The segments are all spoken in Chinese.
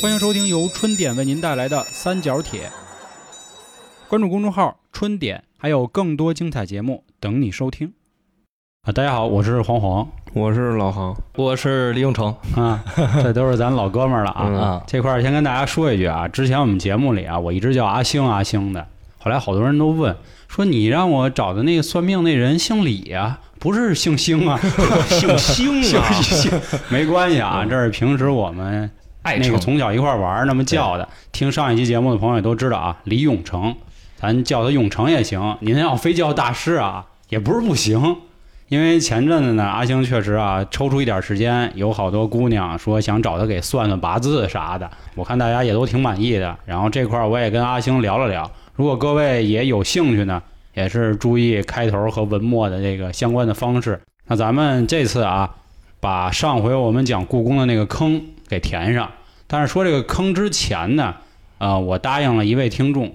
欢迎收听由春点为您带来的三角铁。关注公众号“春点”，还有更多精彩节目等你收听。啊，大家好，我是黄黄。我是老航，我是李永成。啊，这都是咱老哥们儿了啊。嗯。啊，这块儿先跟大家说一句啊，之前我们节目里啊，我一直叫阿星阿星的，后来好多人都问说你让我找的那个算命那人姓李啊、不是姓星啊，姓星啊，姓 没关系啊，这是平时我们那爱那个从小一块玩儿那么叫的。听上一期节目的朋友也都知道啊，李永成，咱叫他永成也行。您要非叫大师啊，也不是不行。因为前阵子呢，阿星确实啊，抽出一点时间，有好多姑娘说想找他给算算八字啥的，我看大家也都挺满意的。然后这块儿我也跟阿星聊了聊，如果各位也有兴趣呢，也是注意开头和文末的这个相关的方式。那咱们这次啊，把上回我们讲故宫的那个坑给填上。但是说这个坑之前呢，呃，我答应了一位听众，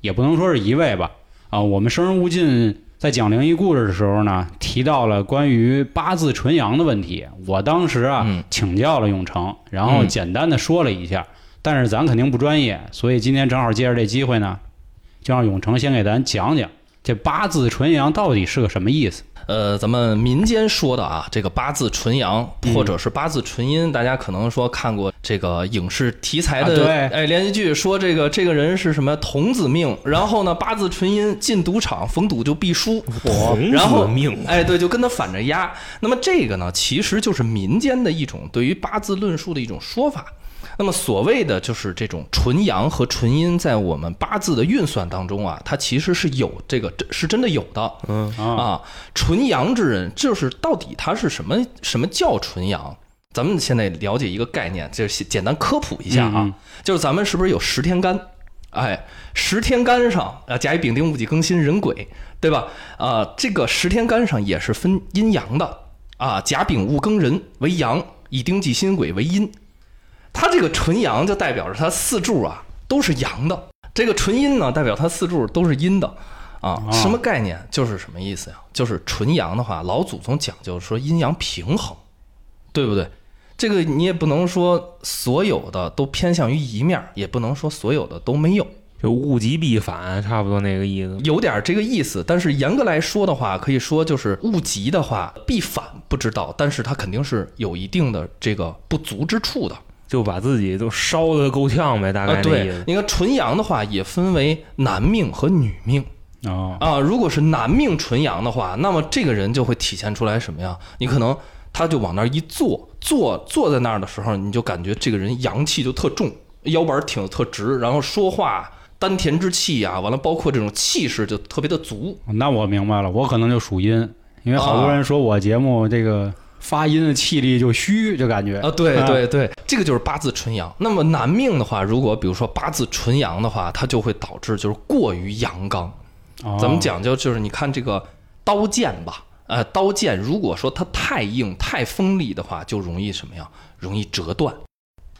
也不能说是一位吧，啊、我们生人勿近在讲灵异故事的时候呢，提到了关于八字纯阳的问题。我当时啊、嗯请教了永成，然后嗯简单的说了一下，但是咱肯定不专业，所以今天正好借着这机会呢，就让永成先给咱讲讲这八字纯阳到底是个什么意思。呃，咱们民间说的啊，这个八字纯阳嗯或者是八字纯阴，大家可能说看过这个影视题材的、啊对哎连续剧，说这个这个人是什么童子命，然后呢八字纯阴进赌场逢赌就必输，童然后子命，哎对，就跟他反着压。那么这个呢，其实就是民间的一种对于八字论述的一种说法。那么所谓的就是这种纯阳和纯阴，在我们八字的运算当中啊，它其实是有这个是真的有的。嗯啊，啊，纯阳之人，就是到底他是什么？什么叫纯阳？咱们现在了解一个概念，就是简单科普一下啊，就是咱们是不是有十天干？哎，十天干上啊，甲乙丙丁戊己庚辛壬癸，对吧？啊，这个十天干上也是分阴阳的啊，甲丙戊庚壬为阳，乙丁己辛癸为阴。它这个纯阳就代表着它四柱啊都是阳的，这个纯阴呢代表它四柱都是阴的啊。哦什么概念？就是什么意思呀？就是纯阳的话，老祖宗讲究说阴阳平衡，对不对？这个你也不能说所有的都偏向于一面儿，也不能说所有的都没有，就物极必反，差不多那个意思。有点这个意思。但是严格来说的话，可以说就是物极的话必反不知道，但是它肯定是有一定的这个不足之处的。就把自己都烧的够呛呗，大概啊，对，。你看纯阳的话也分为男命和女命哦，啊。如果是男命纯阳的话，那么这个人就会体现出来什么呀？你可能他就往那儿一坐，坐坐在那儿的时候，你就感觉这个人阳气就特重，腰板挺得特直，然后说话丹田之气呀、完了包括这种气势就特别的足。那我明白了，我可能就属阴，因为好多人说我节目这个发音的气力就虚，就感觉啊，对对对，这个就是八字纯阳。那么男命的话，如果比如说八字纯阳的话，它就会导致就是过于阳刚。哦咱们讲究就是你看这个刀剑吧，呃，刀剑如果说它太硬、太锋利的话，就容易什么呀？容易折断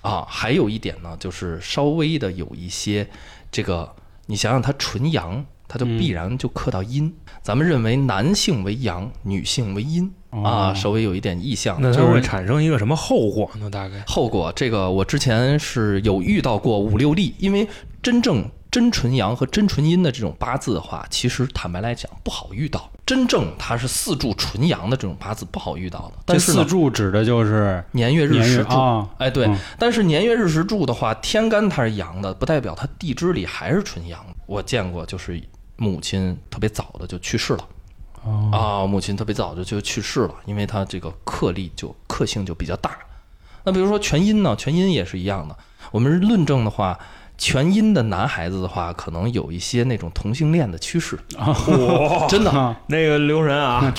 啊。还有一点呢，就是稍微的有一些这个，你想想它纯阳，它就必然就克到阴。咱们认为男性为阳，女性为阴啊，哦稍微有一点意向，那它就会产生一个什么后果呢？大概后果，这个我之前是有遇到过五六例，因为真正真纯阳和真纯阴的这种八字的话，其实坦白来讲不好遇到。真正它是四柱纯阳的这种八字不好遇到的，但是四柱指的就是年月日时柱，哎对，嗯但是年月日时柱的话，天干它是阳的，不代表它地支里还是纯阳。我见过，就是母亲特别早的就去世了。哦啊，母亲特别早就就去世了，因为她这个克力就克性就比较大。那比如说全阴呢，全阴也是一样的。我们论证的话，全阴的男孩子的话，可能有一些那种同性恋的趋势，哇，真的。啊，那个留神啊，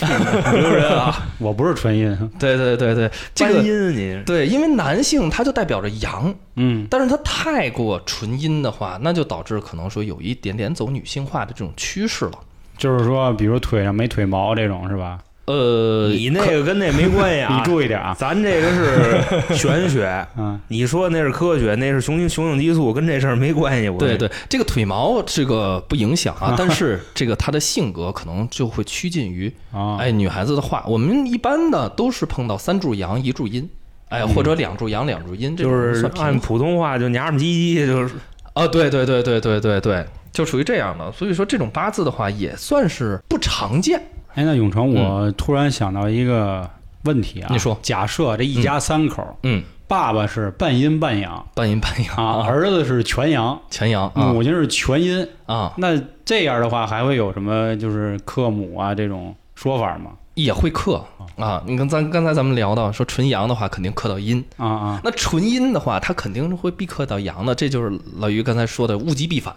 留神啊，我不是纯阴，对对对对，这个阴您对，因为男性他就代表着阳，嗯，但是他太过纯阴的话，那就导致可能说有一点点走女性化的这种趋势了。就是说，比如腿上没腿毛这种是吧？呃，你那个跟那没关系啊，你注意点啊，咱这个是玄学，嗯，你说那是科学，那是雄性雄性激素，跟这事儿没关系。我对对，这个腿毛这个不影响啊，但是这个他的性格可能就会趋近于，啊，哎，女孩子的话，我们一般的都是碰到三柱阳一柱阴哎，嗯或者两柱阳两柱阴，这就是按普通话就娘们唧唧，就是啊，对对对对对对对，就属于这样的。所以说这种八字的话，也算是不常见。哎，那永成，我突然想到一个问题啊，你说。假设这一家三口，嗯，爸爸是半阴半阳。半阴半阳。啊，儿子是全阳，全阳啊。母亲是全阴，啊，那这样的话还会有什么就是克母啊这种说法吗？也会克。啊。你看咱刚才咱们聊到说纯阳的话，肯定克到阴。啊啊，那纯阴的话，它肯定是会必克到阳的，这就是老于刚才说的物极必反，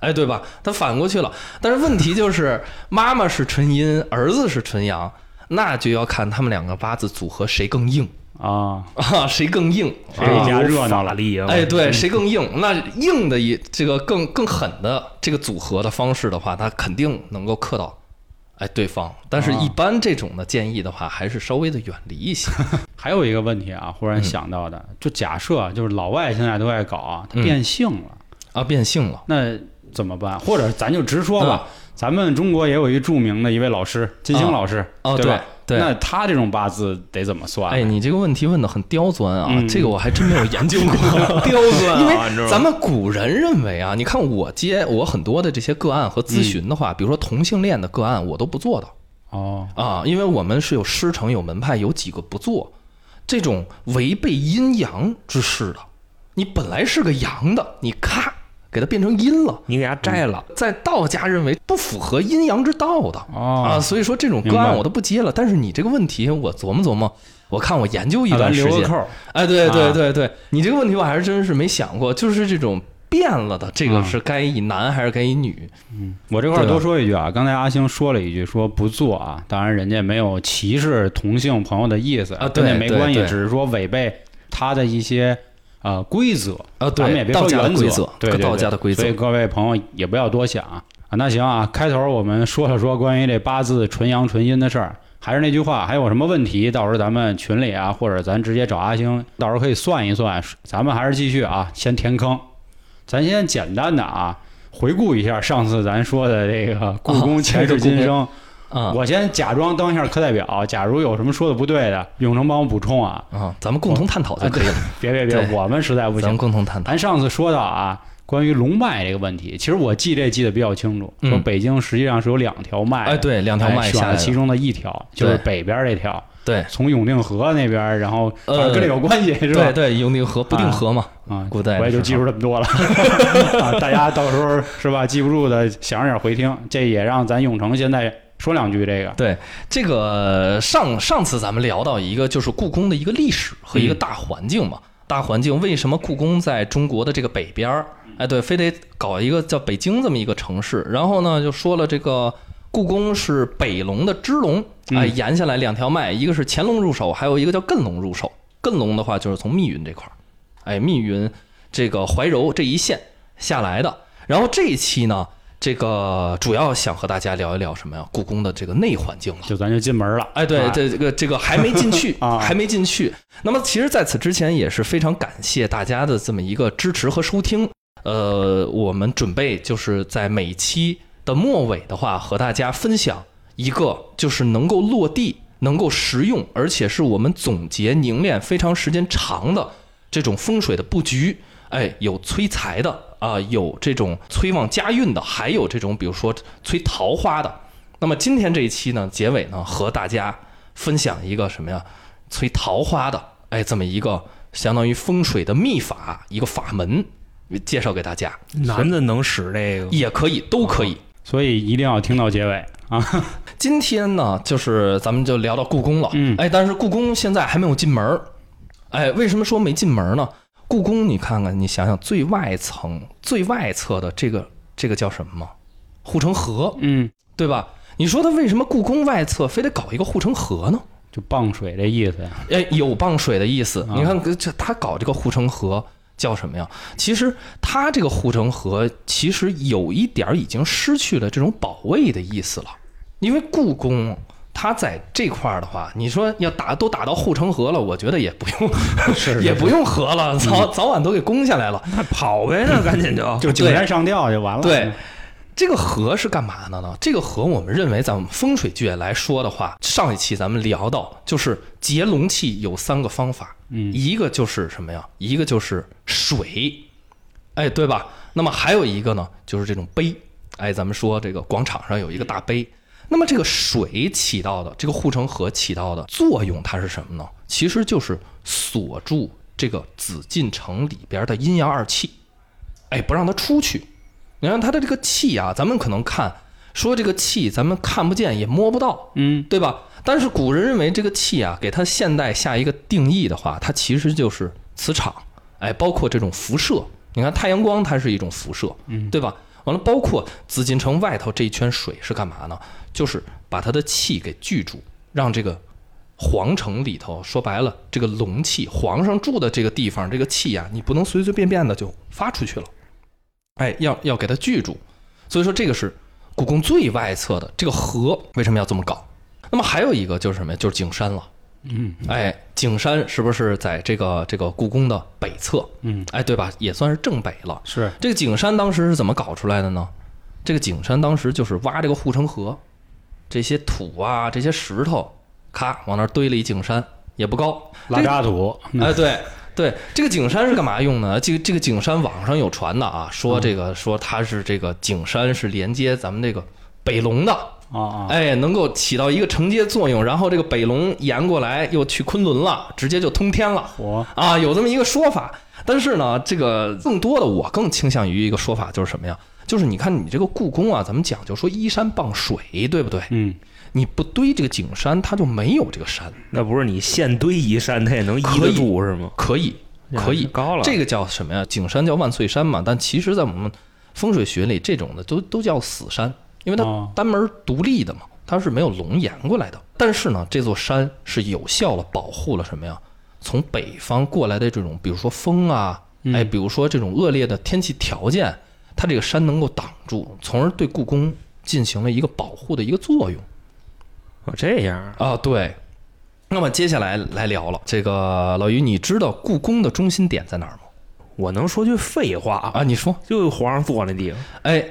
哎，对吧？他反过去了。但是问题就是，妈妈是纯阴，儿子是纯阳，那就要看他们两个八字组合谁更硬啊，啊，谁更硬，谁家热闹了法力啊！哎，对，谁更硬？那硬的一这个更更狠的这个组合的方式的话，他肯定能够克到。哎，对方，但是啊一般这种的建议的话，还是稍微的远离一些。还有一个问题啊，忽然想到的，就假设就是老外现在都爱搞啊，他变性了，啊，变性了，那怎么办？或者咱就直说吧，啊咱们中国也有一著名的一位老师金星老师，哦，对吧？对，那他这种八字得怎么算？哎，你这个问题问的很刁钻啊，嗯这个我还真没有研究过。刁钻因为咱们古人认为啊，你看我接我很多的这些个案和咨询的话，比如说同性恋的个案，我都不做的哦，啊，因为我们是有师承、有门派，有几个不做这种违背阴阳之事的。你本来是个阳的，你咔给它变成阴了，你给它摘了，在道家认为不符合阴阳之道的。哦啊，所以说这种个案我都不接了。但是你这个问题，我琢磨琢磨，我看我研究一段时间留个扣。哎，对对啊对对，你这个问题我还是真是没想过，就是这种变了的，这个啊是该以男还是该以女？嗯我这块儿多说一句啊，刚才阿星说了一句说不做啊，当然人家没有歧视同性朋友的意思啊对没关系，只是说违背他的一些呃规则啊，咱们也对，道家的别说原规则，对对道家的规则所以，各位朋友也不要多想啊。那行啊，开头我们说了说关于这八字纯阳纯阴的事儿，还是那句话，还有什么问题，到时候咱们群里啊，或者咱直接找阿星，到时候可以算一算。咱们还是继续啊，先填坑。咱先简单的啊，回顾一下上次咱说的这个故宫前世今生。啊我先假装当一下课代表，假如有什么说的不对的，永成帮我补充啊。啊，咱们共同探讨就可以了，别别别，我们实在不行咱们。共同探讨。咱上次说到啊，关于龙脉这个问题，其实我记这记得比较清楚，嗯说北京实际上是有两条脉的，哎，对，两条哎脉选了其中的一条，就是北边这条，对从永定河那边，然后反正呃跟这有关系是吧对？对，永定河不定河嘛，啊，古代我也就记住这么多了 啊，大家到时候是吧？记不住的想着点回听，这也让咱永城现在说两句这个。对，这个上上次咱们聊到一个就是故宫的一个历史和一个大环境嘛，大环境为什么故宫在中国的这个北边儿？哎，对，非得搞一个叫北京这么一个城市，然后呢就说了这个故宫是北龙的支龙，哎，嗯沿下来两条脉，一个是乾隆入手，还有一个叫艮龙入手。艮龙的话就是从密云这块儿，哎，密云这个怀柔这一线下来的。然后这一期呢，这个主要想和大家聊一聊什么呀？故宫的这个内环境了。就咱就进门了，哎，对，啊这这个这个还没进去 啊还没进去。那么，其实在此之前也是非常感谢大家的这么一个支持和收听。呃，我们准备就是在每期的末尾的话，和大家分享一个就是能够落地、能够实用，而且是我们总结凝练非常时间长的这种风水的布局。哎，有催财的啊、有这种催旺家运的，还有这种比如说催桃花的。那么今天这一期呢，结尾呢，和大家分享一个什么呀？催桃花的，哎，这么一个相当于风水的秘法，一个法门，介绍给大家，男的能使这个，也可以，都可以。所以一定要听到结尾啊。今天呢，就是咱们就聊到故宫了，嗯哎，但是故宫现在还没有进门儿，哎，为什么说没进门呢？故宫，你看看，你想想最外层、最外侧的这个这个叫什么吗？护城河，嗯，对吧？你说它为什么故宫外侧非得搞一个护城河呢？就傍水这意思呀。哎，有傍水的意思。啊你看，这他搞这个护城河叫什么呀？其实他这个护城河其实有一点儿已经失去了这种保卫的意思了，因为故宫。它在这块儿的话，你说要打都打到护城河了，我觉得也不用，是 也不用河了，早早晚都给攻下来了。那跑呗，那 赶紧就就九山上吊就完了。对，这个河是干嘛的呢？这个河，我们认为咱们风水界来说的话，上一期咱们聊到，就是结龙气有三个方法。嗯一个就是什么呀？一个就是水，哎，对吧？那么还有一个呢，就是这种碑，哎，咱们说这个广场上有一个大碑。那么这个水起到的这个护城河起到的作用，它是什么呢？其实就是锁住这个紫禁城里边的阴阳二气，哎，不让它出去。你看它的这个气啊，咱们可能看说这个气，咱们看不见也摸不到，嗯对吧？但是古人认为这个气啊，给它现代下一个定义的话，它其实就是磁场，哎，包括这种辐射。你看太阳光，它是一种辐射，嗯对吧？完了，包括紫禁城外头这一圈水是干嘛呢？就是把它的气给聚住，让这个皇城里头说白了，这个龙气，皇上住的这个地方，这个气呀、你不能随随便便的就发出去了，哎，要要给它聚住。所以说这个是故宫最外侧的这个河，为什么要这么搞？那么还有一个就是什么呀？就是景山了。嗯哎，景山是不是在这个这个故宫的北侧？嗯，哎，对吧？也算是正北了。是这个景山当时是怎么搞出来的呢？这个景山当时就是挖这个护城河，这些土啊，这些石头，咔往那儿堆了一景山，也不高。拉渣土，哎，对对，这个景山是干嘛用呢？这个这个景山网上有传的啊，说这个说它是这个景山是连接咱们这个北龙的，啊啊，哎，能够起到一个承接作用，然后这个北龙沿过来又去昆仑了，直接就通天了。我啊，有这么一个说法。但是呢，这个更多的我更倾向于一个说法，就是什么呀？就是你看你这个故宫啊，咱们讲究说依山傍水，对不对？嗯你不堆这个景山，它就没有这个山。那不是你现堆一山，它也能依得住是吗？可以，可以，高了，这个叫什么呀？景山叫万岁山嘛，但其实，在我们风水学里，这种的都都叫死山，因为它哦单门独立的嘛，它是没有龙岩过来的。但是呢，这座山是有效的保护了什么呀？从北方过来的这种，比如说风啊，嗯哎，比如说这种恶劣的天气条件，它这个山能够挡住，从而对故宫进行了一个保护的一个作用。哦这样啊啊，对。那么接下来来聊了，这个老于，你知道故宫的中心点在哪儿吗？我能说句废话啊？啊，你说，就皇上坐那地方，哎，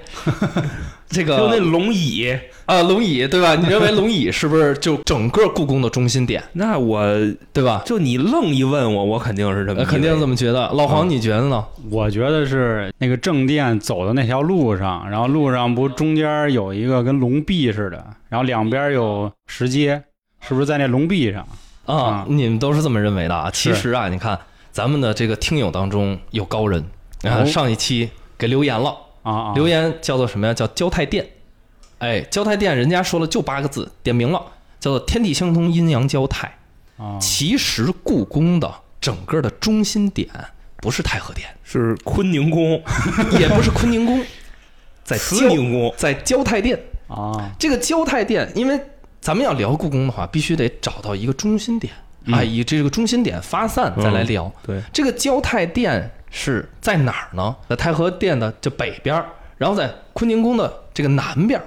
这个就那龙椅，啊龙椅对吧？你认为龙椅是不是就整个故宫的中心点，那我对吧？就你愣一问我，我肯定是这么肯定这么觉得。老黄，你觉得呢？我觉得是那个正殿走的那条路上，然后路上不中间有一个跟龙壁似的，然后两边有石阶，是不是在那龙壁上？啊啊，你们都是这么认为的啊？其实啊，你看咱们的这个听友当中有高人啊，哦。上一期给留言了，啊啊，留言叫做什么呀？叫交泰殿。哎，交泰殿人家说了就八个字，点名了，叫做天地相通，阴阳交泰。啊，其实故宫的整个的中心点不是太和殿，是坤宁宫、也不是坤宁宫，在慈宁宫，在交泰殿。啊，这个交泰殿，因为咱们要聊故宫的话，必须得找到一个中心点。嗯啊，以这个中心点发散再来聊。对，这个交泰殿是在哪儿呢？在太和殿的这北边儿，然后在坤宁宫的这个南边儿。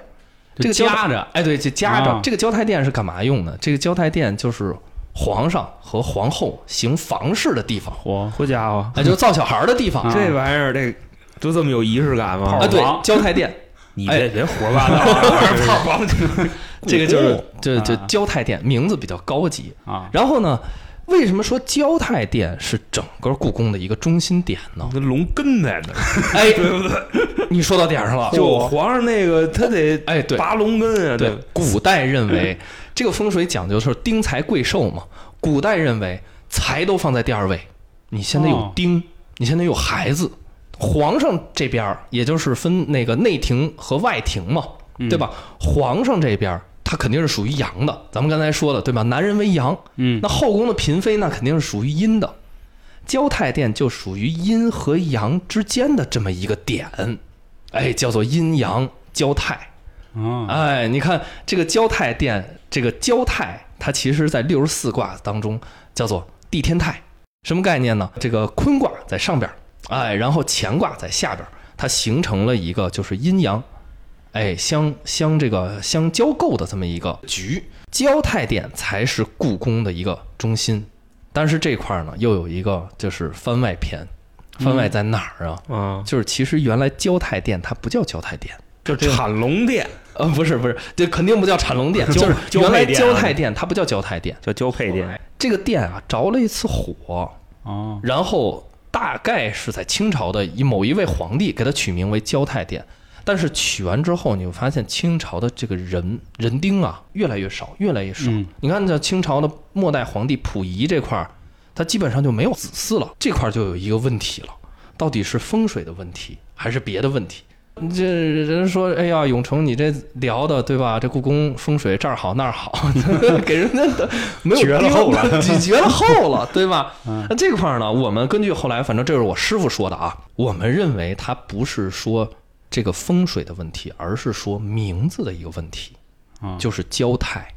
这个夹着，哎，对，就夹着。啊这个交泰殿是干嘛用的？这个交泰殿就是皇上和皇后行房事的地方，嚯，好家伙，哎，就是造小孩儿的地方。啊这玩意儿这就这么有仪式感吗？啊，对，交泰殿，你哎别别胡说八道啊，炮皇这个就是这啊这交泰殿，名字比较高级。啊，然后呢，为什么说交泰殿是整个故宫的一个中心点呢？那龙根在那儿，哎，对不对？你说到点上了。就皇上那个他得哎，对拔龙根啊，对，古代认为 这个风水讲究是丁财贵寿嘛。古代认为财都放在第二位，你现在有哦丁，你现在有孩子，皇上这边儿也就是分那个内廷和外廷嘛，对吧？皇上这边儿他肯定是属于阳的，咱们刚才说的对吧？男人为阳，嗯那后宫的嫔妃那肯定是属于阴的，交泰殿就属于阴和阳之间的这么一个点，哎，叫做阴阳交泰。嗯，哎，你看这个交泰殿，这个交泰，它其实在六十四卦当中叫做地天泰，什么概念呢？这个坤卦在上边儿，哎，然后乾卦在下边，它形成了一个就是阴阳，哎，相相这个相交构的这么一个局。交泰殿才是故宫的一个中心，但是这块儿呢又有一个就是番外篇，番外在哪儿啊？啊，就是其实原来交泰殿它不叫交泰殿，就这个产龙殿呃，不是不是，这肯定不叫产龙殿，交 就是原来交泰殿，它不叫交泰殿，叫交配殿，这个殿啊着了一次火，哦，然后大概是在清朝的一某一位皇帝给它取名为交泰殿，但是取完之后，你会发现清朝的这个人人丁啊越来越少，越来越少。嗯你看这清朝的末代皇帝溥仪这块儿，他基本上就没有子嗣了，这块儿就有一个问题了，到底是风水的问题还是别的问题？这人说，哎呀，永成，你这聊的对吧？这故宫风水这儿好那儿好，给人家的没有绝了后了绝绝了后了，对吧？嗯那这块儿呢，我们根据后来，反正这是我师傅说的啊，我们认为它不是说这个风水的问题，而是说名字的一个问题，啊，就是交泰，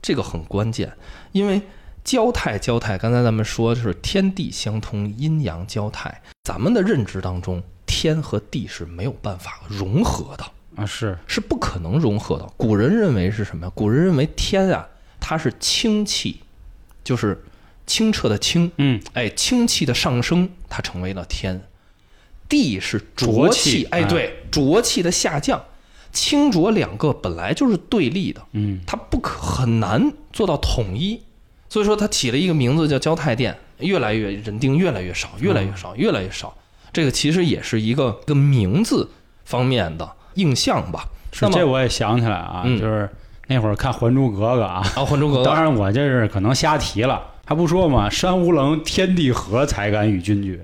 这个很关键，因为交泰交泰，刚才咱们说就是天地相通，阴阳交泰，咱们的认知当中，天和地是没有办法融合的。啊是，是不可能融合的。古人认为是什么呀？古人认为天啊，它是清气，就是清澈的清，嗯，哎，清气的上升，它成为了天。地是浊浊气哎，哎对，浊气的下降，清浊两个本来就是对立的，嗯，它不可很难做到统一，所以说它起了一个名字叫交泰殿，越来越人丁越来越少，越来越少，越来越少。这个其实也是一个一个名字方面的印象吧。是那这我也想起来啊，嗯就是那会儿看《还珠格格》啊，啊，《还珠格格当》然我这是可能瞎提了，还不说嘛，山无棱，天地合，才敢与君绝。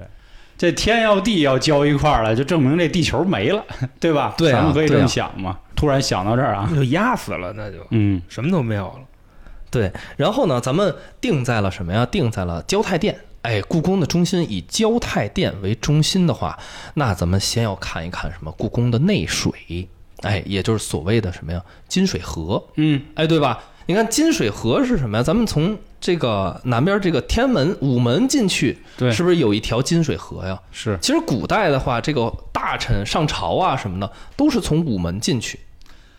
这天要地要交一块儿了，就证明这地球没了，对吧？对啊咱们可以这么想嘛。突然想到这儿啊，就压死了，那就嗯什么都没有了。对，然后呢，咱们定在了什么呀？定在了交泰殿。哎，故宫的中心以交泰殿为中心的话，那咱们先要看一看什么？故宫的内水，哎，也就是所谓的什么呀？金水河，嗯哎，对吧？你看金水河是什么呀？咱们从这个南边这个天安门午门进去，对是不是有一条金水河呀？是其实古代的话，这个大臣上朝啊什么的，都是从午门进去。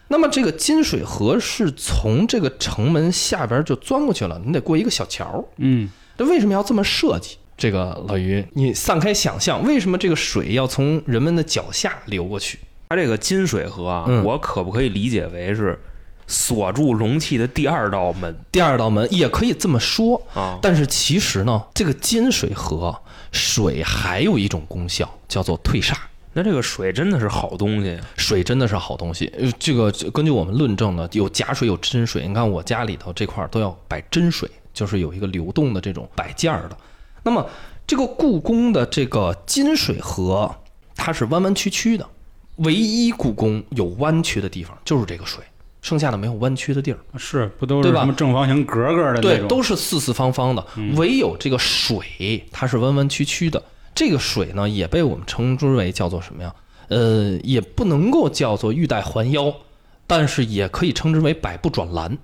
那么这个金水河是从这个城门下边就钻过去了，你得过一个小桥。嗯这为什么要这么设计？这个老于，你散开想象，为什么这个水要从人们的脚下流过去？它这个金水河啊，嗯我可不可以理解为是锁住容器的第二道门第二道门也可以这么说，啊？但是其实呢，这个金水河水还有一种功效，叫做退煞。那这个水真的是好东西，水真的是好东西。呃，这个这根据我们论证呢，有假水有真水。你看我家里头这块儿都要摆真水，就是有一个流动的这种摆件儿的。那么这个故宫的这个金水河，它是弯弯曲曲的，唯一故宫有弯曲的地方就是这个水，剩下的没有弯曲的地儿。是，不都是什么正方形格格的那对，种？都是四四方方的，唯有这个水它是弯弯曲曲的。这个水呢，也被我们称之为叫做什么呀？呃，也不能够叫做玉带环腰，但是也可以称之为百步转栏，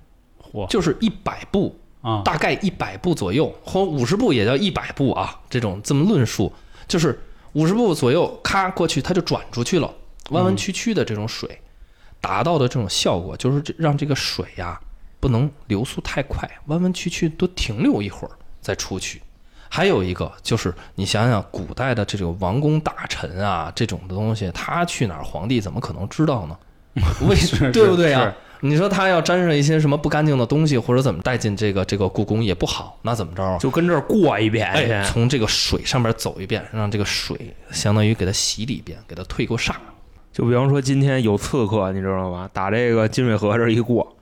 嚯就是一百步，啊，大概一百步左右，或五十步也叫一百步啊。这种这么论述，就是五十步左右，咔过去它就转出去了，弯弯曲曲的这种水，达到的这种效果就是这让这个水呀、不能流速太快，弯弯曲曲多停留一会儿再出去。还有一个就是，你想想古代的这种王公大臣啊，这种的东西，他去哪儿，皇帝怎么可能知道呢？为是对不对啊是？你说他要沾上一些什么不干净的东西，或者怎么带进这个这个故宫也不好，那怎么着啊？就跟这儿过一遍哎，从这个水上面走一遍，让这个水相当于给他洗礼一遍，给他退过煞。就比方说今天有刺客，你知道吗？打这个金水河这儿一过，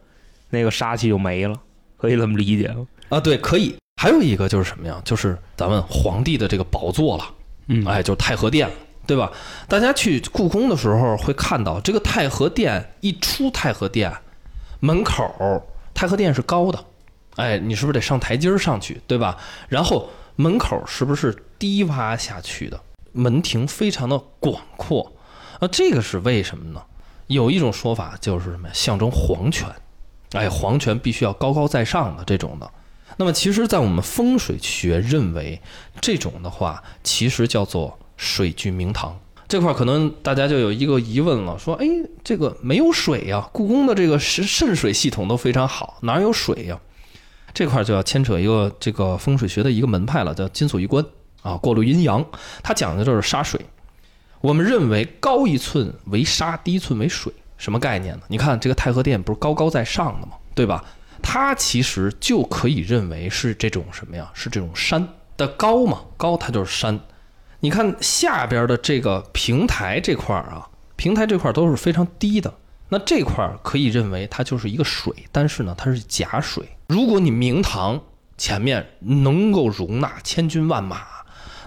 那个杀气就没了，可以这么理解吗？啊，对，可以。还有一个就是什么呀？就是咱们皇帝的这个宝座了，嗯，哎，就是太和殿了，对吧？大家去故宫的时候会看到，这个太和殿一出太和殿门口，太和殿是高的，哎，你是不是得上台阶儿上去，对吧？然后门口是不是低洼下去的？门庭非常的广阔，啊，这个是为什么呢？有一种说法就是什么呀？象征皇权，哎，皇权必须要高高在上的这种的。那么，其实，在我们风水学认为，这种的话，其实叫做水聚明堂。这块可能大家就有一个疑问了，说，哎，这个没有水呀、故宫的这个渗渗水系统都非常好，哪有水呀、这块就要牵扯一个这个风水学的一个门派了，叫金锁玉关啊，过滤阴阳。它讲的就是沙水。我们认为高一寸为沙，低一寸为水。什么概念呢？你看这个太和殿不是高高在上的吗？对吧？它其实就可以认为是这种什么呀？是这种山的高嘛？高它就是山。你看下边的这个平台这块儿啊，平台这块儿都是非常低的，那这块儿可以认为它就是一个水，但是呢，它是假水。如果你明堂前面能够容纳千军万马，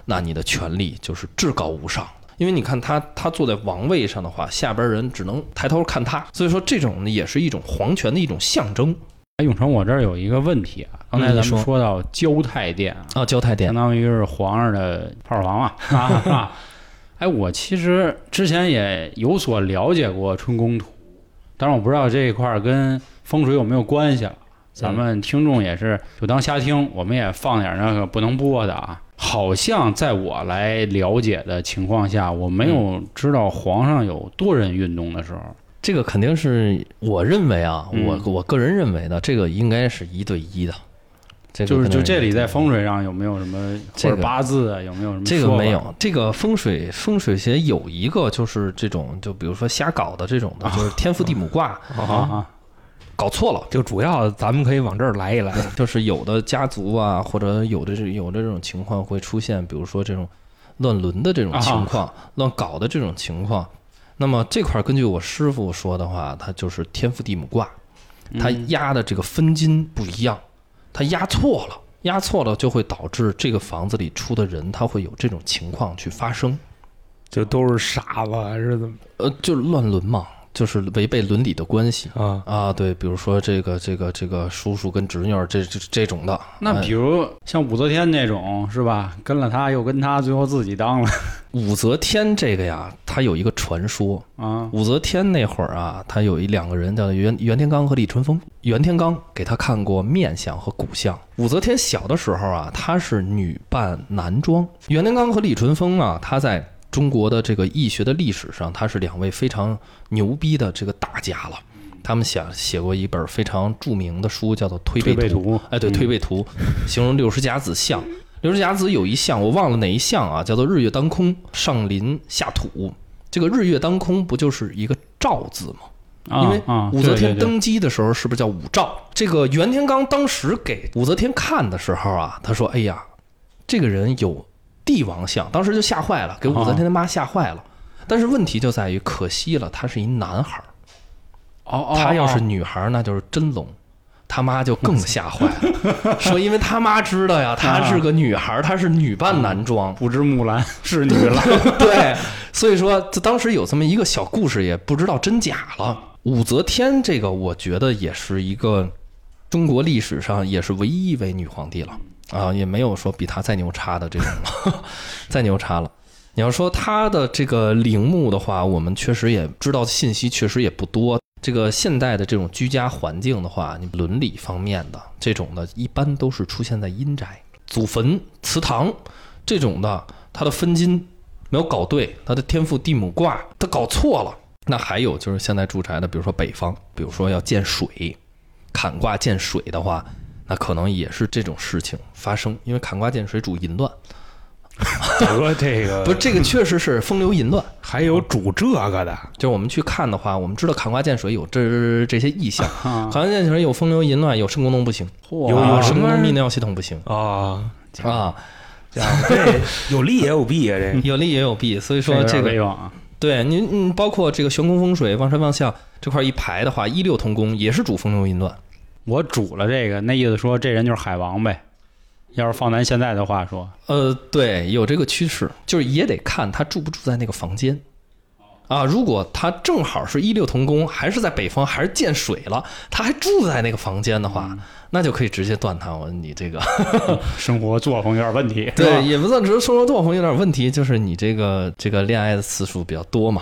那你的权力就是至高无上的。因为你看他，他坐在王位上的话，下边人只能抬头看他，所以说这种呢也是一种皇权的一种象征哎，永成，我这儿有一个问题啊，刚才咱们说说到交泰殿啊，啊。交泰殿相当于是皇上的泡泡房嘛，啊啊。哎，我其实之前也有所了解过春宫图，但是我不知道这一块儿跟风水有没有关系了。咱们听众也是就当瞎听，我们也放点那个不能播的啊。好像在我来了解的情况下，我没有知道皇上有多人运动的时候。这个肯定是我认为啊，嗯我我个人认为的，这个应该是一对一的。这个就是就这里在风水上有没有什么这个或者八字啊，有没有什么这个没有，这个风水风水学有一个就是这种，就比如说瞎搞的这种的，就是天父地母卦 啊啊？搞错了。就主要咱们可以往这儿来一来。就是有的家族啊，或者有的这有的这种情况会出现，比如说这种乱伦的这种情况、乱搞的这种情况。那么这块根据我师傅说的话，它就是天父地母卦，它压的这个分金不一样，它压错了，压错了就会导致这个房子里出的人他会有这种情况去发生，就都是傻子还是怎么？呃，就是乱伦嘛，就是违背伦理的关系。啊？啊，对，比如说这个这个这个叔叔跟侄女儿这这这种的，哎那比如像武则天那种是吧？跟了他又跟他，最后自己当了 武则天这个呀，她有一个传说。啊武则天那会儿啊，她有一两个人叫袁袁天罡和李淳风。袁天罡给她看过面相和骨相。武则天小的时候啊，她是女扮男装。袁天罡和李淳风啊，他在中国的这个易学的历史上，他是两位非常牛逼的这个大家了。他们写写过一本非常著名的书，叫做《推推背背图》。图哎，对，嗯推背图形容六十甲子相。六十甲子有一项我忘了哪一项啊，叫做日月当空，上临下土。这个日月当空不就是一个兆字吗？啊因为啊武则天登基的时候是不是叫武曌？这个袁天罡当时给武则天看的时候啊，他说：“哎呀，这个人有帝王相。”当时就吓坏了，给武则天他妈吓坏了。但是问题就在于，可惜了，他是一男孩儿。哦哦，他要是哦女孩儿，那就是真龙。他妈就更吓坏了，说因为他妈知道呀，她是个女孩儿，她是女扮男装，不知木兰是女郎，对，所以说这当时有这么一个小故事，也不知道真假了。武则天这个，我觉得也是一个中国历史上也是唯一一位女皇帝了啊，也没有说比他再牛叉的这种了，再牛叉了。你要说他的这个陵墓的话，我们确实也知道信息确实也不多。这个现代的这种居家环境的话，你伦理方面的这种的，一般都是出现在阴宅、祖坟、祠堂这种的，它的分金没有搞对，它的天父地母卦它搞错了。那还有就是现在住宅的，比如说北方，比如说要见水，坎卦见水的话，那可能也是这种事情发生，因为坎卦见水主淫乱，得这个不是这个 确实是风流淫乱。还有主这个的。就是我们去看的话，我们知道坎卦见水有这这些意象，啊。坎卦见水有风流淫乱，有肾功能不行，嚯。有啊有什么？肾功能泌尿系统不行。啊？啊，这有利也有弊啊，这。有利也有弊，所以说有这个对您，嗯，包括这个悬空风水、望山望向这块一排的话，一六同宫也是主风流淫乱。我主了这个，那意思说这人就是海王呗。要是放咱现在的话说，呃，对，有这个趋势，就是也得看他住不住在那个房间。啊，如果他正好是一六同宫，还是在北方，还是见水了，他还住在那个房间的话，那就可以直接断他。我你这个 生活作风有点问题，对，也不算只是生活作风有点问题，就是你这个这个恋爱的次数比较多嘛，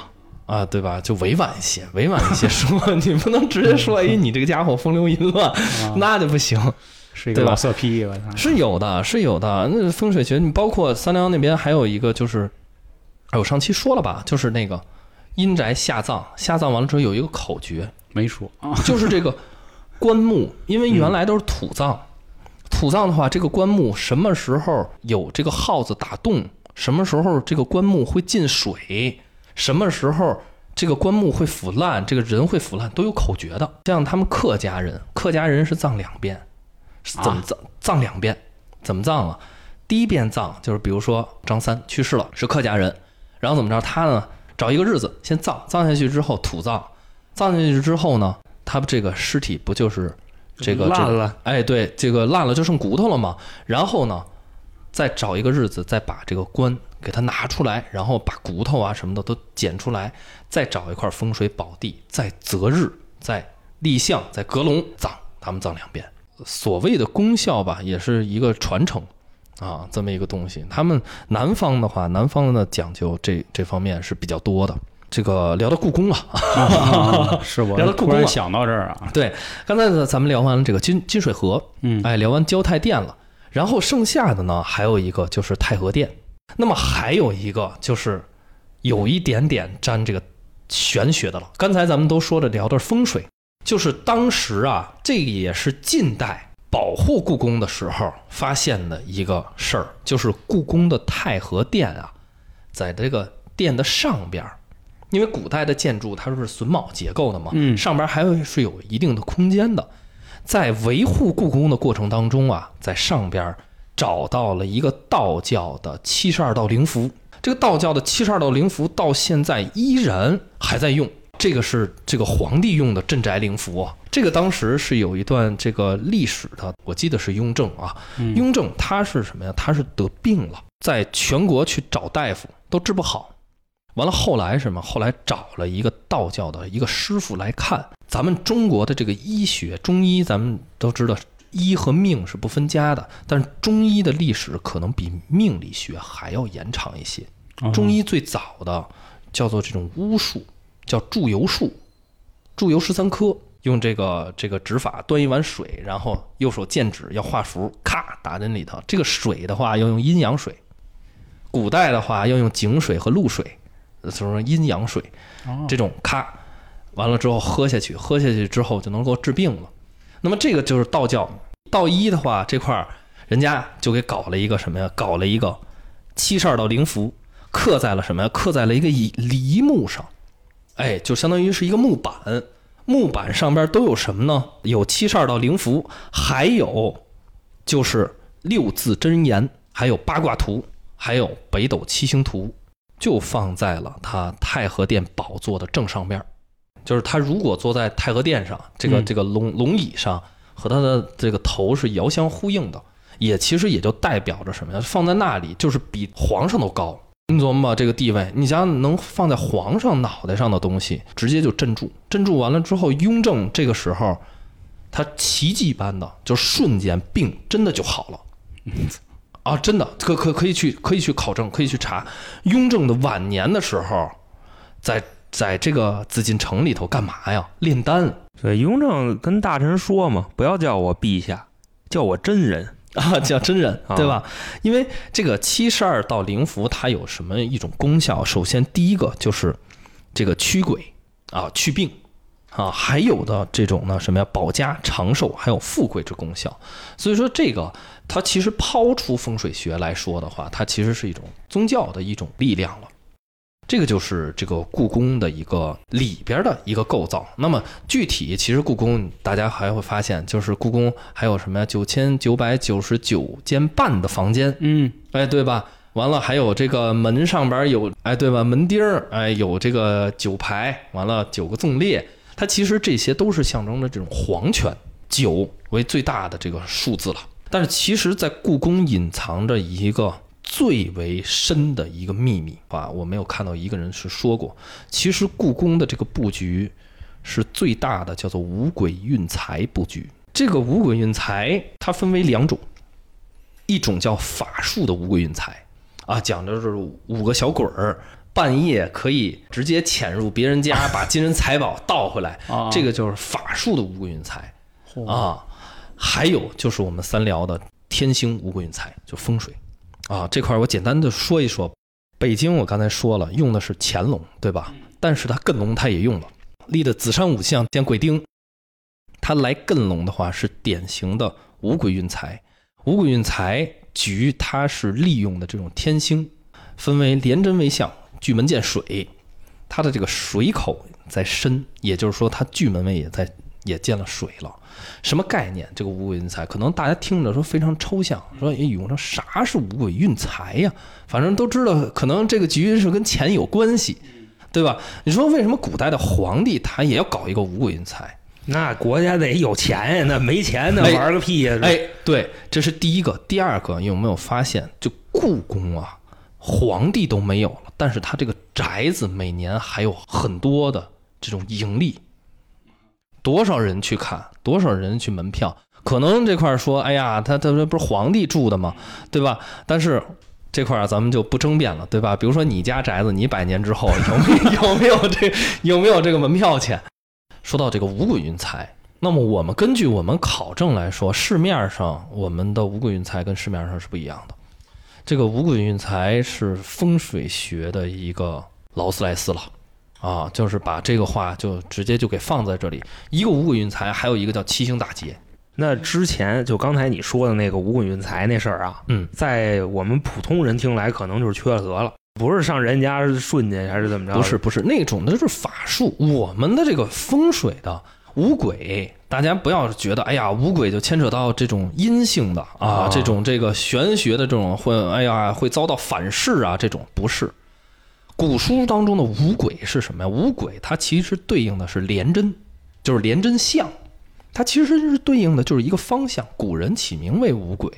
啊，对吧？就委婉一些，委婉一些说，你不能直接说，哎，你这个家伙风流淫乱，啊那就不行。是一个对吧老色批，我操，是有的，是有的。那风水学，你包括三辽那边还有一个就是，哎，我上期说了吧，就是那个阴宅下葬，下葬完了之后有一个口诀，没说啊，就是这个棺木，因为原来都是土葬，土葬的话，这个棺木什么时候有这个耗子打洞，什么时候这个棺木会进水，什么时候这个棺木会腐烂，这个人会腐烂，都有口诀的。像他们客家人，客家人是葬两遍，是怎么葬？葬两遍，怎么葬啊？第一遍葬就是比如说张三去世了，是客家人，然后怎么着？他呢找一个日子先葬，葬下去之后土葬，葬下去之后呢，他这个尸体不就是这个烂了，哎，对，这个烂了就剩骨头了嘛。然后呢，再找一个日子，再把这个棺给它拿出来，然后把骨头啊什么的都捡出来，再找一块风水宝地，再择日，再立像，再阁龙葬，他们葬两遍。所谓的功效吧，也是一个传承啊，这么一个东西。他们南方的话，南方的讲究这这方面是比较多的。这个聊到故宫了，啊 是我聊到故宫想到这儿啊，对，刚才呢咱们聊完了这个金金水河，嗯，哎，聊完交泰殿了，然后剩下的呢还有一个就是太和殿，那么还有一个就是有一点点沾这个玄学的了。刚才咱们都说了聊的是风水，就是当时啊，这个也是近代保护故宫的时候发现的一个事儿，就是故宫的太和殿啊，在这个殿的上边儿。因为古代的建筑它是榫卯结构的嘛，嗯上边还有是有一定的空间的，在维护故宫的过程当中啊，在上边找到了一个道教的七十二道灵符。这个道教的七十二道灵符到现在依然还在用，这个是这个皇帝用的镇宅灵符啊。这个当时是有一段这个历史的，我记得是雍正啊，嗯雍正他是什么呀？他是得病了，在全国去找大夫都治不好。完了，后来什么？后来找了一个道教的一个师傅来看咱们中国的这个医学，中医咱们都知道，医和命是不分家的，但是中医的历史可能比命理学还要延长一些。哦中医最早的叫做这种巫术，叫祝由术，祝由十三科，用这个这个指法端一碗水，然后右手剑指要画符，咔打进里头。这个水的话要用阴阳水，古代的话要用井水和露水，呃所以说阴阳水哦这种咔完了之后喝下去，喝下去之后就能够治病了。那么这个就是道教，道医的话这块儿人家就给搞了一个什么呀？搞了一个七十二道灵符，刻在了什么呀？刻在了一个梨梨木上，哎，就相当于是一个木板。木板上边都有什么呢？有七十二道灵符，还有就是六字真言，还有八卦图，还有北斗七星图，就放在了他太和殿宝座的正上边儿。就是他如果坐在太和殿上，这个嗯这个龙龙椅上，和他的这个头是遥相呼应的，也其实也就代表着什么呀？放在那里就是比皇上都高。你琢磨吧，这个地位，你想想能放在皇上脑袋上的东西，直接就镇住，镇住完了之后，雍正这个时候，他奇迹般的就瞬间病真的就好了。啊，真的可可可以去可以去考证，可以去查。雍正的晚年的时候，在在这个紫禁城里头干嘛呀？炼丹对，雍正跟大臣说嘛，不要叫我陛下，叫我真人。啊，叫真人，啊对吧？因为这个七十二道灵符它有什么一种功效？首先第一个就是这个驱鬼啊、祛病啊，还有的这种呢什么呀，保家长寿，还有富贵之功效。所以说这个它其实抛出风水学来说的话，它其实是一种宗教的一种力量了。这个就是这个故宫的一个里边的一个构造。那么具体，其实故宫大家还会发现，就是故宫还有什么呀？九千九百九十九间半的房间，嗯，哎，对吧？完了，还有这个门上边有，哎，对吧？门钉儿，哎，有这个九排，完了九个纵列，它其实这些都是象征着这种皇权，九为最大的这个数字了。但是其实，在故宫隐藏着一个最为深的一个秘密啊，我没有看到一个人是说过，其实故宫的这个布局是最大的，叫做五鬼运财布局。这个五鬼运财它分为两种，一种叫法术的五鬼运财，啊，讲的是五个小鬼儿半夜可以直接潜入别人家，把金银财宝盗回来，啊这个就是法术的五鬼运财啊。还有就是我们三聊的天星五鬼运财，就风水啊这块我简单的说一说。北京我刚才说了，用的是乾隆，对吧？但是它艮龙它也用了，立的子山五象见鬼丁，它来艮龙的话是典型的五鬼运财。五鬼运财局它是利用的这种天星，分为廉贞为相，巨门见水，它的这个水口在深，也就是说它巨门位也在也见了水了。什么概念？这个五鬼运财，可能大家听着说非常抽象，说哎，永成啥是五鬼运财呀？反正都知道，可能这个局是跟钱有关系，对吧？你说为什么古代的皇帝他也要搞一个五鬼运财？那国家得有钱呀，那没钱那哎玩个屁呀！哎，对，这是第一个。第二个，有没有发现，就故宫啊，皇帝都没有了，但是他这个宅子每年还有很多的这种盈利，多少人去看，多少人去门票，可能这块说，哎呀，他他说不是皇帝住的吗？对吧？但是。这块儿咱们就不争辩了，对吧？比如说你家宅子，你百年之后有没有有没有这 有没有这个门票钱？说到这个五鬼运财，那么我们根据我们考证来说，市面上我们的五鬼运财跟市面上是不一样的。这个五鬼运财是风水学的一个劳斯莱斯了啊，就是把这个话就直接就给放在这里。一个五鬼运财，还有一个叫七星大劫。那之前就刚才你说的那个五鬼运财那事儿啊，嗯，在我们普通人听来，可能就是缺了德了，不是上人家顺去还是怎么着？不是，不是那种的，就是法术。我们的这个风水的五鬼，大家不要觉得，哎呀，五鬼就牵扯到这种阴性的啊，啊这种这个玄学的这种会，哎呀，会遭到反噬啊，这种不是。古书当中的五鬼是什么呀？五鬼它其实对应的是廉贞，就是廉贞相，它其实是对应的就是一个方向。古人起名为五鬼，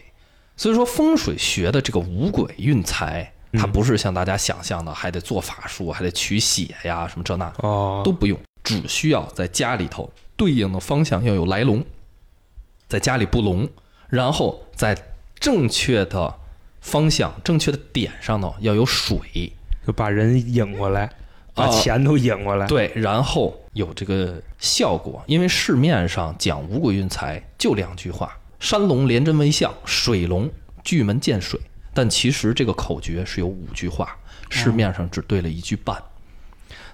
所以说风水学的这个五鬼运财，它不是像大家想象的还得做法术，还得取血呀什么这那哦，都不用，只需要在家里头对应的方向要有来龙，在家里布龙，然后在正确的方向、正确的点上呢要有水，就把人引过来，把啊钱都引过来。对，然后有这个效果。因为市面上讲五鬼运财就两句话：山龙连针为相，水龙巨门见水。但其实这个口诀是有五句话，市面上只对了一句半。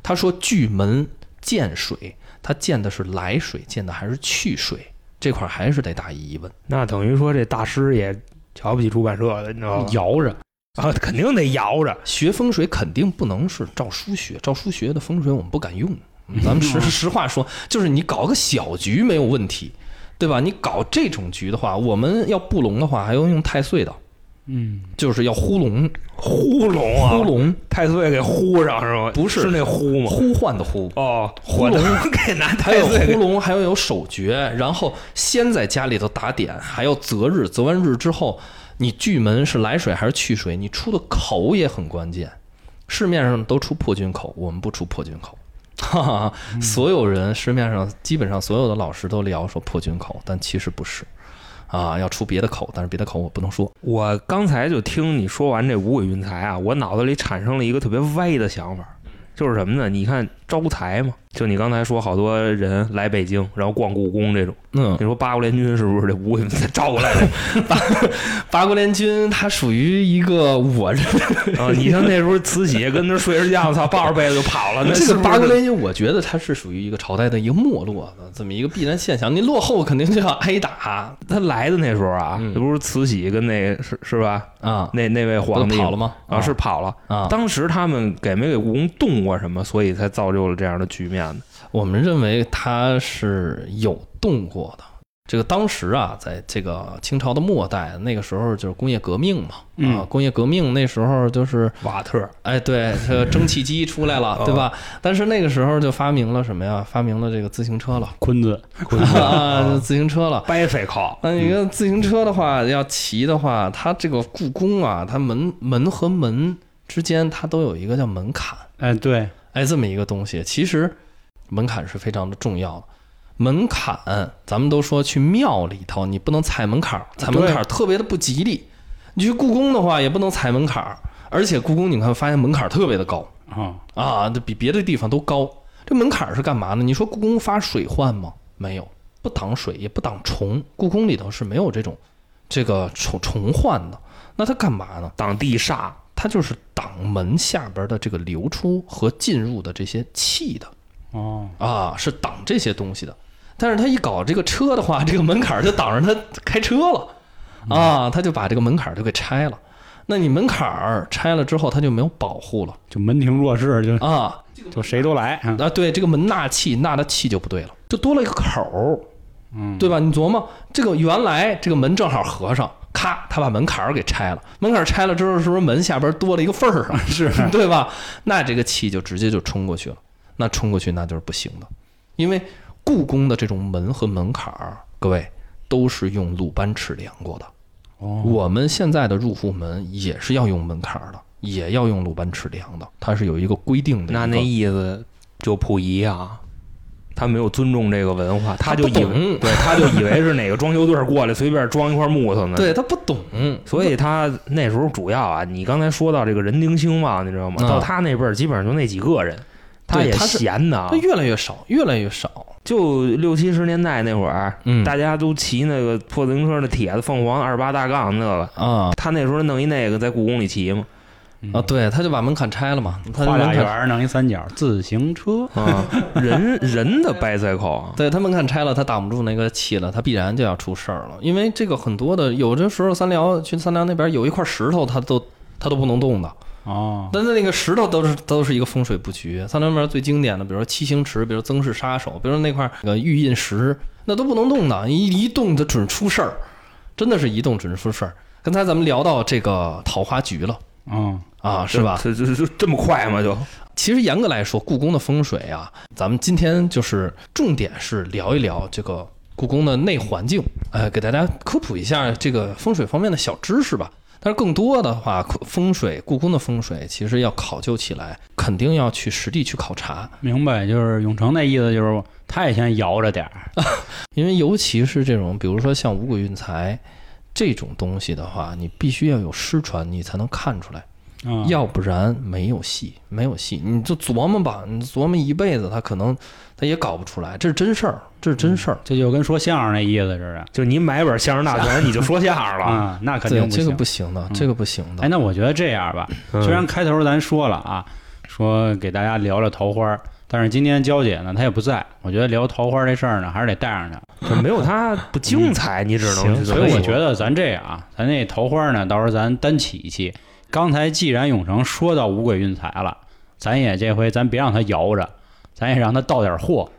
他说巨门见水，它见的是来水，见的还是去水？这块还是得打一疑问。那等于说这大师也瞧不起出版社的，你知道吗？摇着，啊，肯定得摇着。学风水肯定不能是照书学，照书学的风水我们不敢用。咱们实 实话说，就是你搞个小局没有问题，对吧？你搞这种局的话，我们要布龙的话，还要用太岁的，嗯，就是要呼龙，呼龙啊，呼龙太岁给呼上是吗？不是是那呼吗？呼唤的呼，哦，呼龙给拿还太有岁给呼龙，还要有手诀，然后先在家里头打点，还要择日，择完日之后，你巨门是来水还是去水？你出的口也很关键。市面上都出破军口，我们不出破军口。哈 哈，所有人市面上基本上所有的老师都聊说破军口，但其实不是，啊，要出别的口，但是别的口我不能说。我刚才就听你说完这五鬼运财啊，我脑子里产生了一个特别歪的想法，就是什么呢？你看招财嘛，就你刚才说好多人来北京，然后逛故宫这种，嗯你，说八国联军是不是这五鬼运财招过来的 八八国联军它属于一个我认啊？你像那时候慈禧跟那睡着觉，操，抱着被子就跑了，那这个八国联军，我觉得它是属于一个朝代的一个没落的这么一个必然现象。你落后肯定就要挨打他来的那时候啊，不是慈禧跟那是是吧？啊，那那位皇帝跑了吗？啊，是跑了。啊，当时他们给没给故宫动过什么，所以才造就了这样的局面呢？我们认为他是有动过的。这个当时啊，在这个清朝的末代，那个时候就是工业革命嘛，啊，嗯工业革命那时候就是，瓦特哎，对，这个蒸汽机出来了，对吧？但是那个时候就发明了什么呀？发明了这个自行车了，坤顿，啊，自行车了。掰飞靠，那你个自行车的话，要骑的话，它这个故宫啊，它门门和门之间，它都有一个叫门槛，哎，对，哎，这么一个东西。其实门槛是非常的重要的。门槛，咱们都说去庙里头，你不能踩门槛儿，踩门槛儿特别的不吉利。你去故宫的话，也不能踩门槛儿，而且故宫你看发现门槛儿特别的高啊，啊，这比别的地方都高。这门槛儿是干嘛呢？你说故宫发水患吗？没有，不挡水也不挡虫，故宫里头是没有这种这个虫虫患的。那它干嘛呢？挡地煞，它就是挡门下边的这个流出和进入的这些气的哦，啊，是挡这些东西的。但是他一搞这个车的话，这个门槛儿就挡着他开车了啊，他就把这个门槛儿就给拆了。那你门槛儿拆了之后，他就没有保护了就门庭若市，就啊。就谁都来，嗯啊，对，这个门纳气纳的气就不对了，就多了一个口儿，嗯，对吧？你琢磨，这个原来这个门正好合上，咔，他把门槛儿给拆了，门槛儿拆了之后，是不是门下边多了一个缝儿啊？是对吧？那这个气就直接就冲过去了，那冲过去那就是不行的，因为故宫的这种门和门槛儿，各位都是用鲁班尺量过的。哦，我们现在的入户门也是要用门槛儿的，也要用鲁班尺量的，它是有一个规定的。那那意思就溥仪啊，他没有尊重这个文化，他就不以为懂对，他就以为是哪个装修队过来随便装一块木头呢。，对他不懂，所以他那时候主要啊，你刚才说到这个人丁兴旺，你知道吗？嗯到他那辈儿基本上就那几个人，他也对他闲的啊它，越来越少，越来越少。就六七十年代那会儿，嗯大家都骑那个破自行车的铁子凤凰二八大杠那个，啊他那时候弄一那个在故宫里骑嘛，啊，对，他就把门槛拆了嘛，他画俩圆弄一三角，自行车，啊，人人的 bicycle 啊，对他门槛拆了，他挡不住那个气了，他必然就要出事儿了。因为这个很多的，有的时候三辽去三辽那边有一块石头，他都他都不能动的。哦，但是那个石头都是都是一个风水布局。三辽那边最经典的，比如说七星池，比如曾氏杀手，比如说那块那个玉印石，那都不能动的，一一动它准出事儿，真的是一动准出事儿。刚才咱们聊到这个桃花局了嗯，啊，是吧？这这这这么快吗？就其实严格来说，故宫的风水啊，咱们今天就是重点是聊一聊这个故宫的内环境，呃，给大家科普一下这个风水方面的小知识吧。但是更多的话，风水故宫的风水其实要考究起来，肯定要去实地去考察，明白，就是永成那意思，就是他也先摇着点儿，因为尤其是这种，比如说像五鬼运财这种东西的话，你必须要有失传，你才能看出来。嗯，要不然没有戏，没有戏，你就琢磨吧，你琢磨一辈子，他可能他也搞不出来，这是真事儿，这是真事儿。这就跟说相声那意思似的，就你买本相声大全，你就说相声了。啊，那肯，定不行这个。不行的，这个不行的。哎，那我觉得这样吧，嗯虽然开头咱说了啊，说给大家聊聊桃花，但是今天娇姐呢她也不在，我觉得聊桃花这事儿呢还是得带上她。没有她不精彩，你只能所以我觉得咱这样啊，咱那桃花呢，到时候咱单起一期。刚才既然永成说到五鬼运财了，咱也这回咱别让他摇着，咱也让他到点货，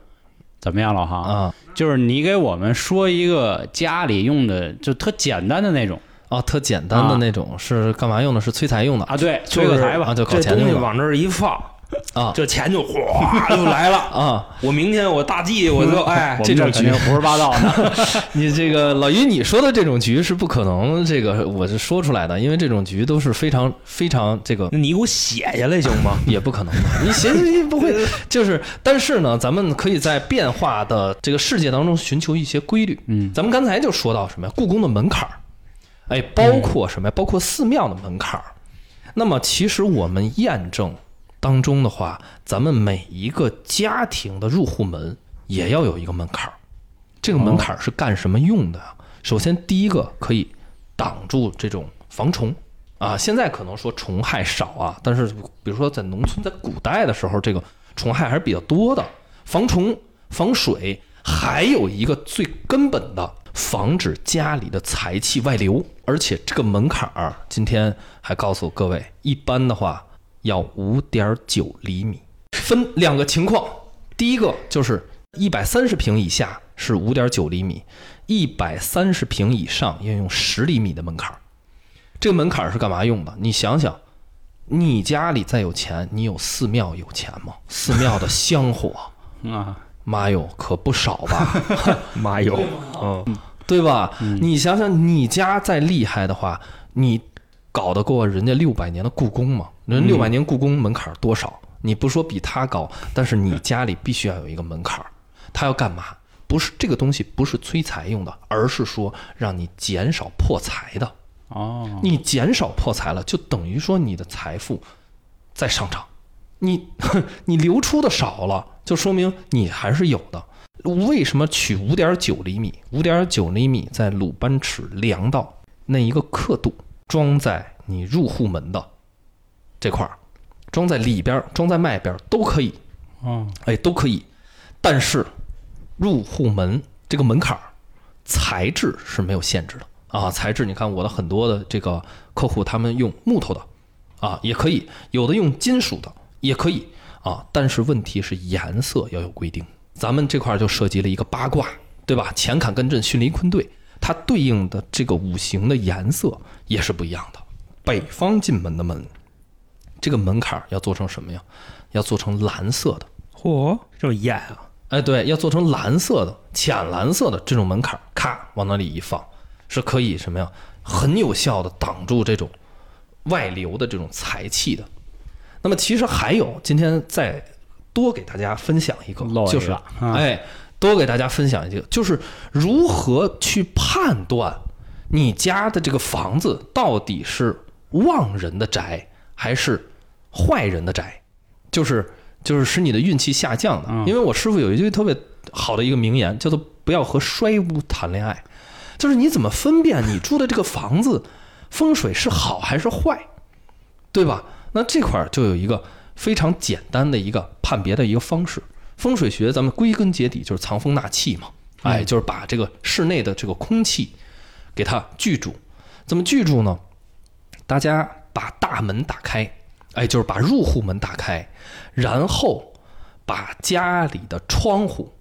怎么样，老航？啊就是你给我们说一个家里用的就特简单的那种哦，特简单的那种是干嘛用的？是催财用的啊，对，催个财吧啊，。就搞这钱用的东西往这儿一放，啊这钱就哗 就来了。啊！我明天我大忌，我就 哎，这种局胡说八道的。你这个老于，你说的这种局是不可能，这个我是说出来的，因为这种局都是非常非常这个那你给我写下来行吗？也不可能吧，你写你不会，就是，但是呢，咱们可以在变化的这个世界当中寻求一些规律。嗯，咱们刚才就说到什么呀？故宫的门槛儿，哎，包括什么呀？包括寺庙的门槛儿。那么，其实我们验证当中的话，咱们每一个家庭的入户门也要有一个门槛儿。这个门槛儿是干什么用的？首先，第一个可以挡住这种防虫啊。现在可能说虫害少啊，但是比如说在农村，在古代的时候，这个虫害还是比较多的。防虫、防水，还有一个最根本的，防止家里的财气外流。而且这个门槛儿，今天还告诉各位，一般的话要五点九厘米，分两个情况。第一个就是一百三十平以下是五点九厘米，一百三十平以上要用十厘米的门槛儿。这个门槛儿是干嘛用的？你想想，你家里再有钱，你有寺庙有钱吗？寺庙的香火，啊，妈哟，可不少吧，妈哟，嗯，对吧？你想想，你家再厉害的话，你搞得过人家六百年的故宫吗？人六百年故宫门槛儿多少？你不说比他高，但是你家里必须要有一个门槛儿。他要干嘛？不是这个东西不是催财用的，而是说让你减少破财的。哦，你减少破财了，就等于说你的财富在上涨，你 你流出的少了，就说明你还是有的。为什么取五点九厘米？五点九厘米在鲁班尺量到那一个刻度，装在你入户门的这块儿，装在里边儿，装在外边儿都可以，嗯，哎，都可以。但是入户门这个门槛儿，材质是没有限制的啊。材质，你看我的很多的这个客户，他们用木头的啊，也可以；有的用金属的，也可以啊，但是问题是颜色要有规定。咱们这块儿就涉及了一个八卦，对吧？乾坎艮震巽离坤兑，它对应的这个五行的颜色也是不一样的。北方进门的门，这个门槛儿要做成什么呀？要做成蓝色的。嚯，这么艳啊！哎，对，要做成蓝色的、浅蓝色的这种门槛儿，咔往那里一放，是可以什么呀？很有效的挡住这种外流的这种财气的。那么其实还有，今天再多给大家分享一个就是哎，多给大家分享一个，就是如何去判断你家的这个房子到底是旺人的宅还是坏人的宅，就是就是使你的运气下降的。嗯因为我师傅有一句特别好的一个名言，叫做“不要和衰屋谈恋爱”，就是你怎么分辨你住的这个房子风水是好还是坏，对吧？那这块儿就有一个非常简单的一个判别的一个方式。风水学咱们归根结底就是藏风纳气嘛，哎，就是把这个室内的这个空气给它聚住。怎么聚住呢？大家把大门打开，哎，就是把入户门打开，然后把家里的窗户，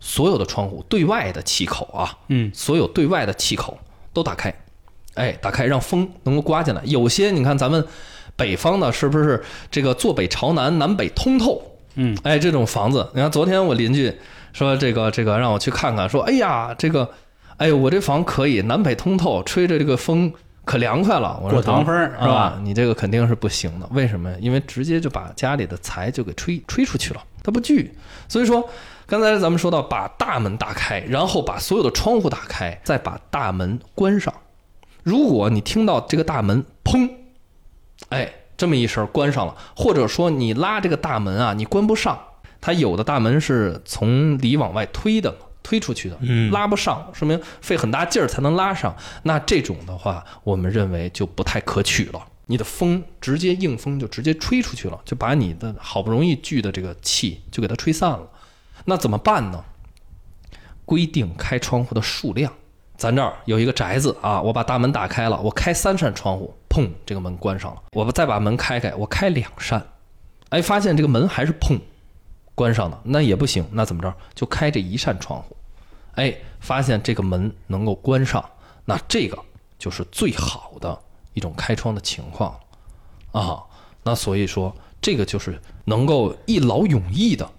所有的窗户对外的气口啊，嗯，所有对外的气口都打开，哎，打开让风能够刮进来。有些你看咱们北方的，是不是这个坐北朝南，南北通透？嗯，哎，这种房子，你看昨天我邻居说这个这个让我去看看，说哎呀这个，哎我这房可以南北通透，吹着这个风可凉快了。我说过堂风儿是吧啊？你这个肯定是不行的，为什么呀？因为直接就把家里的财就给吹吹出去了，它不聚。所以说，刚才咱们说到把大门打开，然后把所有的窗户打开，再把大门关上。如果你听到这个大门砰，哎，这么一声关上了，或者说你拉这个大门啊，你关不上，它有的大门是从里往外推的嘛，推出去的，嗯拉不上，说明费很大劲儿才能拉上。那这种的话，我们认为就不太可取了。你的风直接硬风就直接吹出去了，就把你的好不容易聚的这个气就给它吹散了。那怎么办呢？规定开窗户的数量。咱这儿有一个宅子啊，我把大门打开了，我开三扇窗户，砰，这个门关上了。我再把门开开，我开两扇，哎，发现这个门还是砰关上了，那也不行，那怎么着？就开这一扇窗户，哎，发现这个门能够关上，那这个就是最好的一种开窗的情况啊。那所以说，这个就是能够一劳永逸的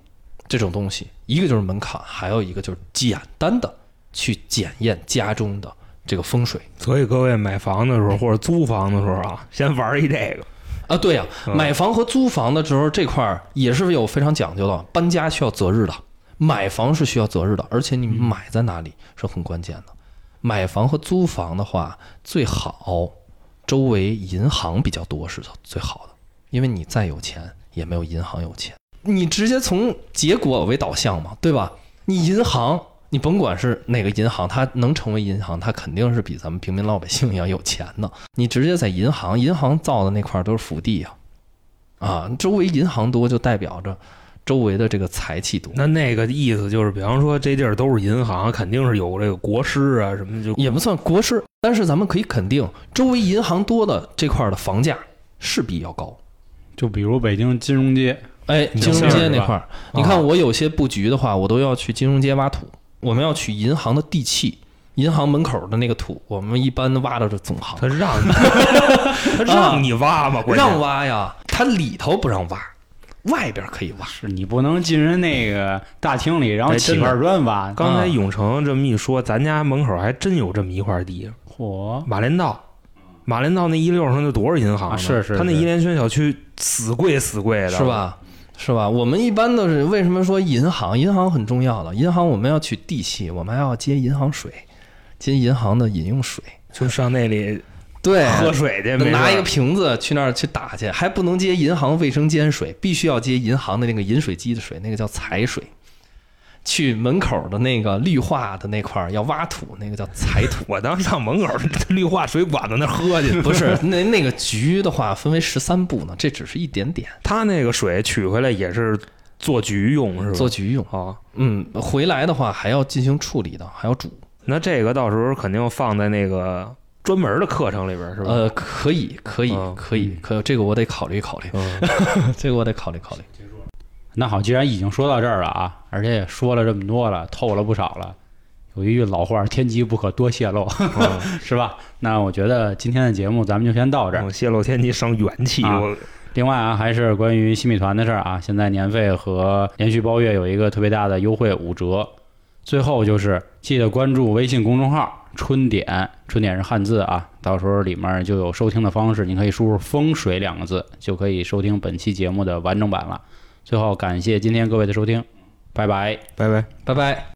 这种东西，一个就是门槛，还有一个就是简单的去检验家中的这个风水所以各位买房的时候或者租房的时候啊，先玩一这个。啊。对呀、嗯买房和租房的时候这块儿也是有非常讲究的，搬家需要择日的，买房是需要择日的，而且你买在哪里是很关键的。买房和租房的话，最好周围银行比较多是最好的，因为你再有钱也没有银行有钱。你直接从结果为导向嘛，对吧？你银行，你甭管是哪个银行，它能成为银行，它肯定是比咱们平民老百姓要有钱的。你直接在银行，银行造的那块都是福地呀、啊，周围银行多就代表着周围的这个财气多。那那个意思就是，比方说这地儿都是银行，肯定是有这个国师啊什么的，就也不算国师，但是咱们可以肯定，周围银行多的这块儿的房价势必要高。就比如北京金融街，哎，金融街那块儿，你看我有些布局的话，我都要去金融街挖土，我们要取银行的地契，银行门口的那个土，我们一般挖的是总行他，让你，他让你挖嘛，关键让挖呀，他里头不让挖，外边可以挖。是你不能进人那个大厅里，然后起块砖挖。刚才啊永成这么一说，咱家门口还真有这么一块地，嚯，马连道。马连道那一溜上就多少银行啊是是他那是怡联轩小区死贵死贵的，是？吧？是吧？我们一般都是为什么说银行？银行很重要的，银行我们要取地契，我们还要接银行水，接银行的饮用水。就上那里对，喝水去，拿一个瓶子去那儿去打去，还不能接银行卫生间水，必须要接银行的那个饮水机的水，那个叫采水。去门口的那个绿化的那块儿要挖土，那个叫采土。我当时上门口绿化水管子那儿喝去，不是那那个局的话分为十三步呢，这只是一点点他那个水取回来也是做局用是吧？做局用。啊，嗯，回来的话还要进行处理的，还要煮。那这个到时候肯定放在那个专门的课程里边是吧？呃，可以，可以，嗯可以，可这个我得考虑考虑，嗯，这个我得考虑考虑。那好，既然已经说到这儿了啊，而且也说了这么多了，透了不少了。有一句老话，天机不可多泄露，嗯 是吧？那我觉得今天的节目咱们就先到这儿。我泄露天机伤元气，啊我另外啊，还是关于新米团的事儿啊，现在年费和连续包月有一个特别大的优惠五折。最后就是记得关注微信公众号“春点”，春点是汉字啊，到时候里面就有收听的方式，你可以输入“风水”两个字，就可以收听本期节目的完整版了。最后感谢今天各位的收听，拜拜。拜拜。拜拜。